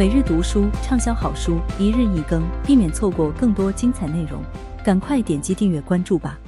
每日读书畅销好书，一日一更，避免错过更多精彩内容。赶快点击订阅关注吧！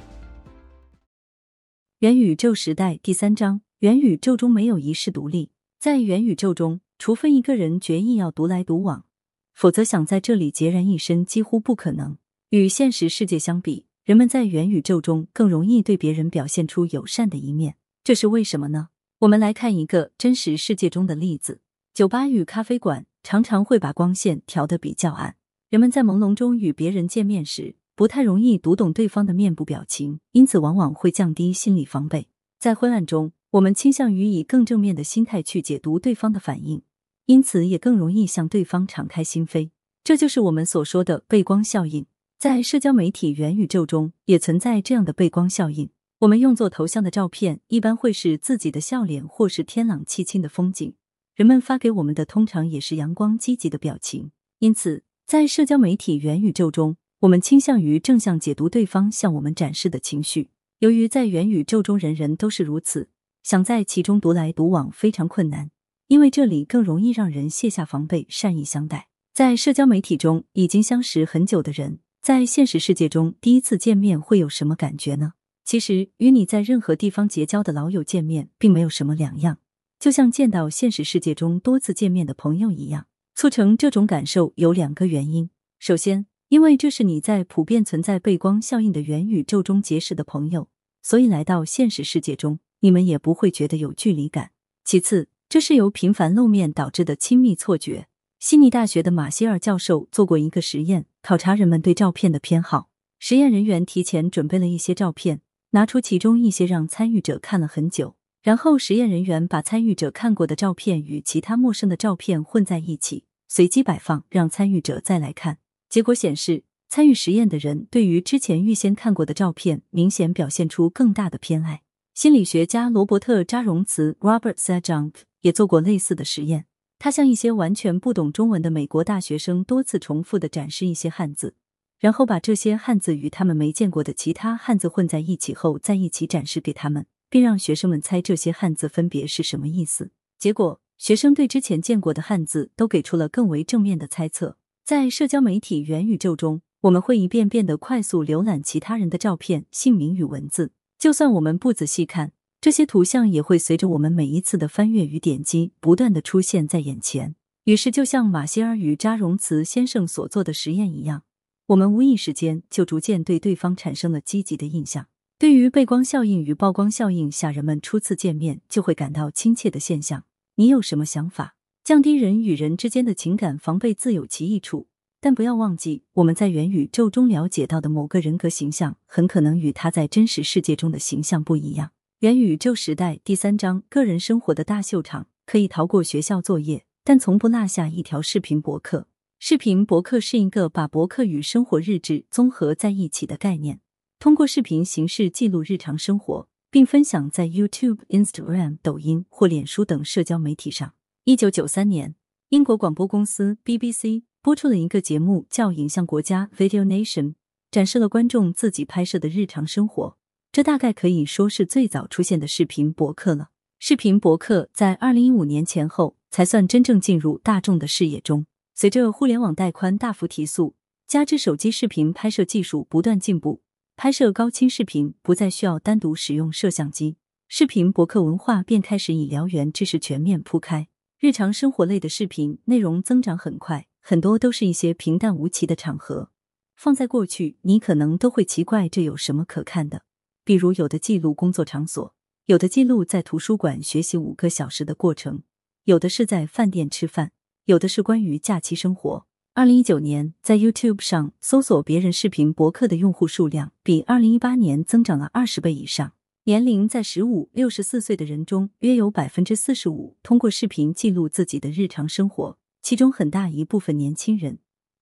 元宇宙时代第三章：元宇宙中没有一世独立。在元宇宙中，除非一个人决意要独来独往，否则想在这里孑然一身几乎不可能。与现实世界相比，人们在元宇宙中更容易对别人表现出友善的一面，这是为什么呢？我们来看一个真实世界中的例子：酒吧与咖啡馆。常常会把光线调得比较暗。人们在朦胧中与别人见面时，不太容易读懂对方的面部表情，因此往往会降低心理防备。在昏暗中，我们倾向于以更正面的心态去解读对方的反应，因此也更容易向对方敞开心扉。这就是我们所说的背光效应。在社交媒体元宇宙中，也存在这样的背光效应。我们用作头像的照片，一般会是自己的笑脸，或是天朗气清的风景。人们发给我们的通常也是阳光积极的表情，因此在社交媒体元宇宙中，我们倾向于正向解读对方向我们展示的情绪。由于在元宇宙中人人都是如此，想在其中独来独往非常困难，因为这里更容易让人卸下防备，善意相待。在社交媒体中已经相识很久的人，在现实世界中第一次见面会有什么感觉呢？其实与你在任何地方结交的老友见面并没有什么两样。就像见到现实世界中多次见面的朋友一样，促成这种感受有两个原因。首先，因为这是你在普遍存在背光效应的元宇宙中结识的朋友，所以来到现实世界中，你们也不会觉得有距离感。其次，这是由频繁露面导致的亲密错觉。悉尼大学的马歇尔教授做过一个实验，考察人们对照片的偏好。实验人员提前准备了一些照片，拿出其中一些让参与者看了很久。然后，实验人员把参与者看过的照片与其他陌生的照片混在一起，随机摆放，让参与者再来看。结果显示，参与实验的人对于之前预先看过的照片，明显表现出更大的偏爱。心理学家罗伯特扎荣茨 （Robert s a j u n k 也做过类似的实验。他向一些完全不懂中文的美国大学生多次重复的展示一些汉字，然后把这些汉字与他们没见过的其他汉字混在一起后，再一起展示给他们。并让学生们猜这些汉字分别是什么意思。结果，学生对之前见过的汉字都给出了更为正面的猜测。在社交媒体元宇宙中，我们会一遍遍的快速浏览其他人的照片、姓名与文字，就算我们不仔细看，这些图像也会随着我们每一次的翻阅与点击，不断的出现在眼前。于是，就像马歇尔与扎荣茨先生所做的实验一样，我们无意识间就逐渐对对方产生了积极的印象。对于背光效应与曝光效应下人们初次见面就会感到亲切的现象，你有什么想法？降低人与人之间的情感防备自有其益处，但不要忘记，我们在元宇宙中了解到的某个人格形象，很可能与他在真实世界中的形象不一样。元宇宙时代第三章：个人生活的大秀场，可以逃过学校作业，但从不落下一条视频博客。视频博客是一个把博客与生活日志综合在一起的概念。通过视频形式记录日常生活，并分享在 YouTube、Instagram、抖音或脸书等社交媒体上。一九九三年，英国广播公司 BBC 播出了一个节目，叫《影像国家》（Video Nation），展示了观众自己拍摄的日常生活。这大概可以说是最早出现的视频博客了。视频博客在二零一五年前后才算真正进入大众的视野中。随着互联网带宽大幅提速，加之手机视频拍摄技术不断进步。拍摄高清视频不再需要单独使用摄像机，视频博客文化便开始以燎原之势全面铺开。日常生活类的视频内容增长很快，很多都是一些平淡无奇的场合。放在过去，你可能都会奇怪这有什么可看的。比如，有的记录工作场所，有的记录在图书馆学习五个小时的过程，有的是在饭店吃饭，有的是关于假期生活。二零一九年，在 YouTube 上搜索别人视频博客的用户数量比二零一八年增长了二十倍以上。年龄在十五六十四岁的人中，约有百分之四十五通过视频记录自己的日常生活，其中很大一部分年轻人，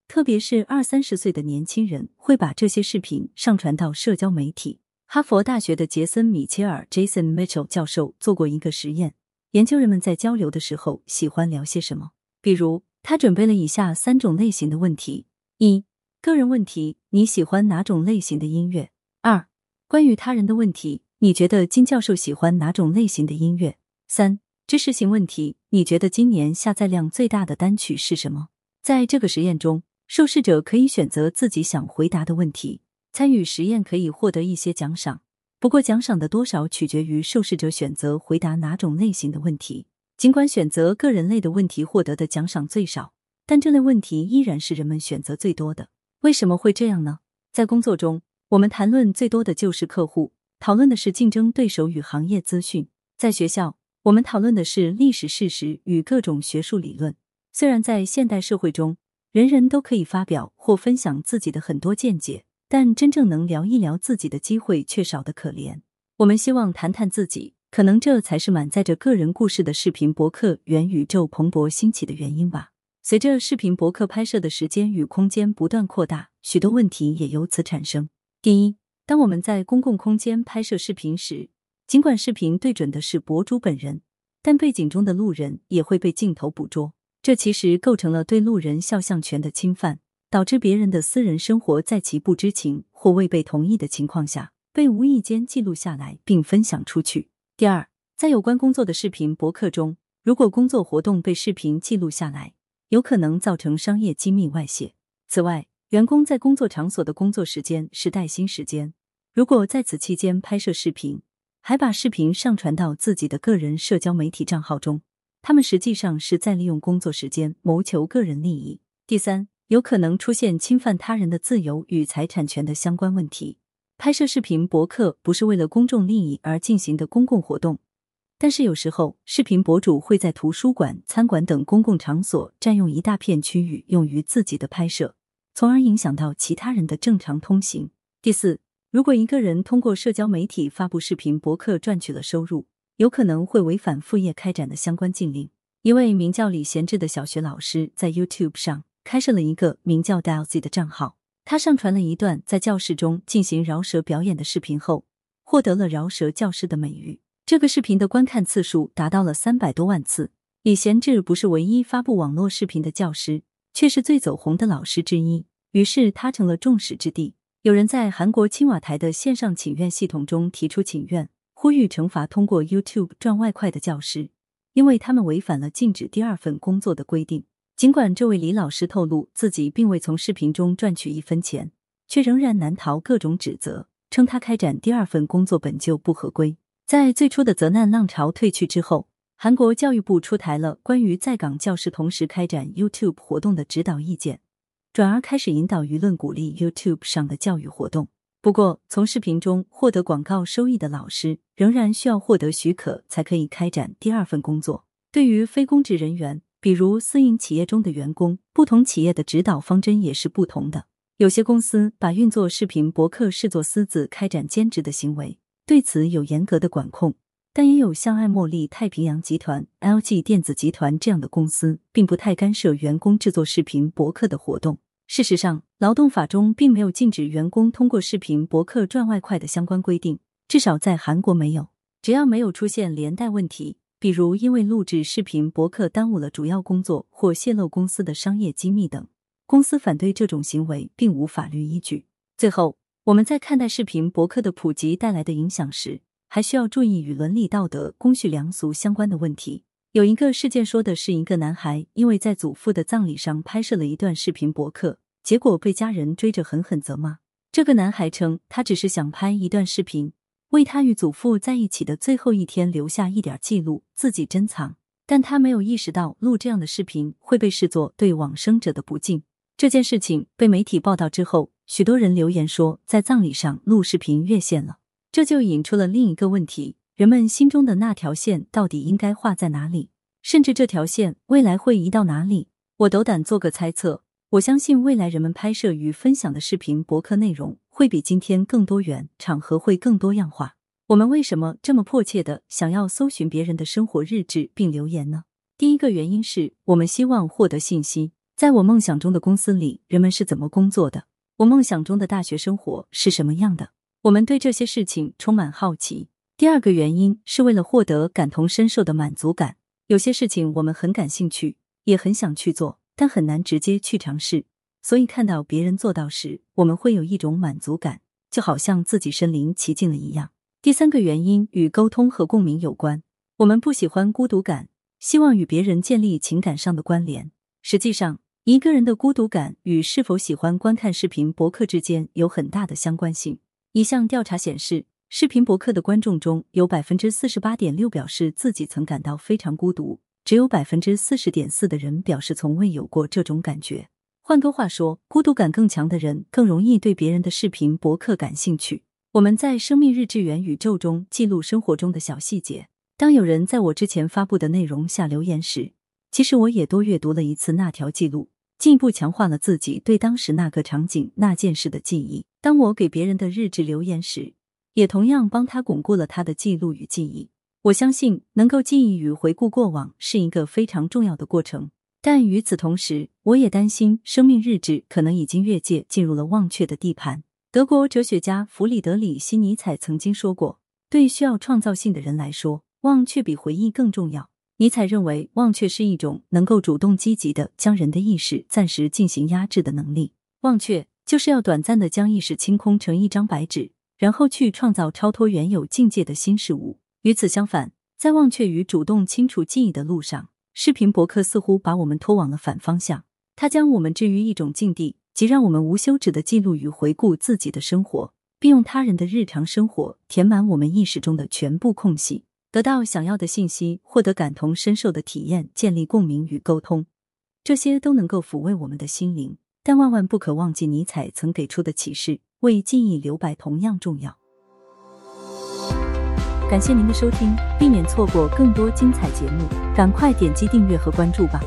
特别是二三十岁的年轻人，会把这些视频上传到社交媒体。哈佛大学的杰森·米切尔 （Jason Mitchell） 教授做过一个实验，研究人们在交流的时候喜欢聊些什么，比如。他准备了以下三种类型的问题：一、个人问题，你喜欢哪种类型的音乐？二、关于他人的问题，你觉得金教授喜欢哪种类型的音乐？三、知识型问题：你觉得今年下载量最大的单曲是什么？在这个实验中，受试者可以选择自己想回答的问题。参与实验可以获得一些奖赏，不过奖赏的多少取决于受试者选择回答哪种类型的问题。尽管选择个人类的问题获得的奖赏最少，但这类问题依然是人们选择最多的。为什么会这样呢？在工作中，我们谈论最多的就是客户，讨论的是竞争对手与行业资讯；在学校，我们讨论的是历史事实与各种学术理论。虽然在现代社会中，人人都可以发表或分享自己的很多见解，但真正能聊一聊自己的机会却少得可怜。我们希望谈谈自己，可能这才是满载着个人故事的视频博客元宇宙蓬勃兴起的原因吧。随着视频博客拍摄的时间与空间不断扩大，许多问题也由此产生。第一，当我们在公共空间拍摄视频时，尽管视频对准的是博主本人，但背景中的路人也会被镜头捕捉。这其实构成了对路人肖像权的侵犯，导致别人的私人生活在其不知情或未被同意的情况下被无意间记录下来并分享出去。第二，在有关工作的视频博客中，如果工作活动被视频记录下来，有可能造成商业机密外泄。此外，员工在工作场所的工作时间是带薪时间，如果在此期间拍摄视频，还把视频上传到自己的个人社交媒体账号中。他们实际上是在利用工作时间谋求个人利益。第三，有可能出现侵犯他人的自由与财产权的相关问题。拍摄视频博客不是为了公众利益而进行的公共活动，但是有时候视频博主会在图书馆、餐馆等公共场所占用一大片区域用于自己的拍摄，从而影响到其他人的正常通行。第四，如果一个人通过社交媒体发布视频博客赚取了收入。有可能会违反副业开展的相关禁令。一位名叫李贤志的小学老师在 YouTube 上开设了一个名叫 Dalzy 的账号，他上传了一段在教室中进行饶舌表演的视频后，获得了饶舌教师的美誉。这个视频的观看次数达到了三百多万次。李贤志不是唯一发布网络视频的教师，却是最走红的老师之一。于是他成了众矢之的。有人在韩国青瓦台的线上请愿系统中提出请愿。呼吁惩罚通过 YouTube 赚外快的教师，因为他们违反了禁止第二份工作的规定。尽管这位李老师透露自己并未从视频中赚取一分钱，却仍然难逃各种指责，称他开展第二份工作本就不合规。在最初的责难浪潮退去之后，韩国教育部出台了关于在岗教师同时开展 YouTube 活动的指导意见，转而开始引导舆论鼓励 YouTube 上的教育活动。不过，从视频中获得广告收益的老师仍然需要获得许可才可以开展第二份工作。对于非公职人员，比如私营企业中的员工，不同企业的指导方针也是不同的。有些公司把运作视频博客视作私自开展兼职的行为，对此有严格的管控。但也有像爱茉莉太平洋集团、LG 电子集团这样的公司，并不太干涉员工制作视频博客的活动。事实上，劳动法中并没有禁止员工通过视频博客赚外快的相关规定，至少在韩国没有。只要没有出现连带问题，比如因为录制视频博客耽误了主要工作或泄露公司的商业机密等，公司反对这种行为并无法律依据。最后，我们在看待视频博客的普及带来的影响时，还需要注意与伦理道德、公序良俗相关的问题。有一个事件说的是一个男孩因为在祖父的葬礼上拍摄了一段视频博客。结果被家人追着狠狠责骂。这个男孩称，他只是想拍一段视频，为他与祖父在一起的最后一天留下一点记录，自己珍藏。但他没有意识到，录这样的视频会被视作对往生者的不敬。这件事情被媒体报道之后，许多人留言说，在葬礼上录视频越线了。这就引出了另一个问题：人们心中的那条线到底应该画在哪里？甚至这条线未来会移到哪里？我斗胆做个猜测。我相信未来人们拍摄与分享的视频博客内容会比今天更多元，场合会更多样化。我们为什么这么迫切的想要搜寻别人的生活日志并留言呢？第一个原因是我们希望获得信息。在我梦想中的公司里，人们是怎么工作的？我梦想中的大学生活是什么样的？我们对这些事情充满好奇。第二个原因是为了获得感同身受的满足感。有些事情我们很感兴趣，也很想去做。但很难直接去尝试，所以看到别人做到时，我们会有一种满足感，就好像自己身临其境了一样。第三个原因与沟通和共鸣有关。我们不喜欢孤独感，希望与别人建立情感上的关联。实际上，一个人的孤独感与是否喜欢观看视频博客之间有很大的相关性。一项调查显示，视频博客的观众中有百分之四十八点六表示自己曾感到非常孤独，只有百分之四十点四的人表示从未有过这种感觉。换个话说，孤独感更强的人更容易对别人的视频博客感兴趣。我们在生命日志元宇宙中记录生活中的小细节。当有人在我之前发布的内容下留言时，其实我也多阅读了一次那条记录，进一步强化了自己对当时那个场景那件事的记忆。当我给别人的日志留言时，也同样帮他巩固了他的记录与记忆。我相信，能够记忆与回顾过往是一个非常重要的过程。但与此同时，我也担心生命日志可能已经越界，进入了忘却的地盘。德国哲学家弗里德里希·尼采曾经说过：“对需要创造性的人来说，忘却比回忆更重要。”尼采认为，忘却是一种能够主动积极的将人的意识暂时进行压制的能力。忘却就是要短暂的将意识清空成一张白纸，然后去创造超脱原有境界的新事物。与此相反，在忘却与主动清除记忆的路上，视频博客似乎把我们拖往了反方向。它将我们置于一种境地。即让我们无休止的记录与回顾自己的生活，并用他人的日常生活填满我们意识中的全部空隙，得到想要的信息，获得感同身受的体验，建立共鸣与沟通，这些都能够抚慰我们的心灵。但万万不可忘记尼采曾给出的启示：为记忆留白同样重要。感谢您的收听，避免错过更多精彩节目，赶快点击订阅和关注吧。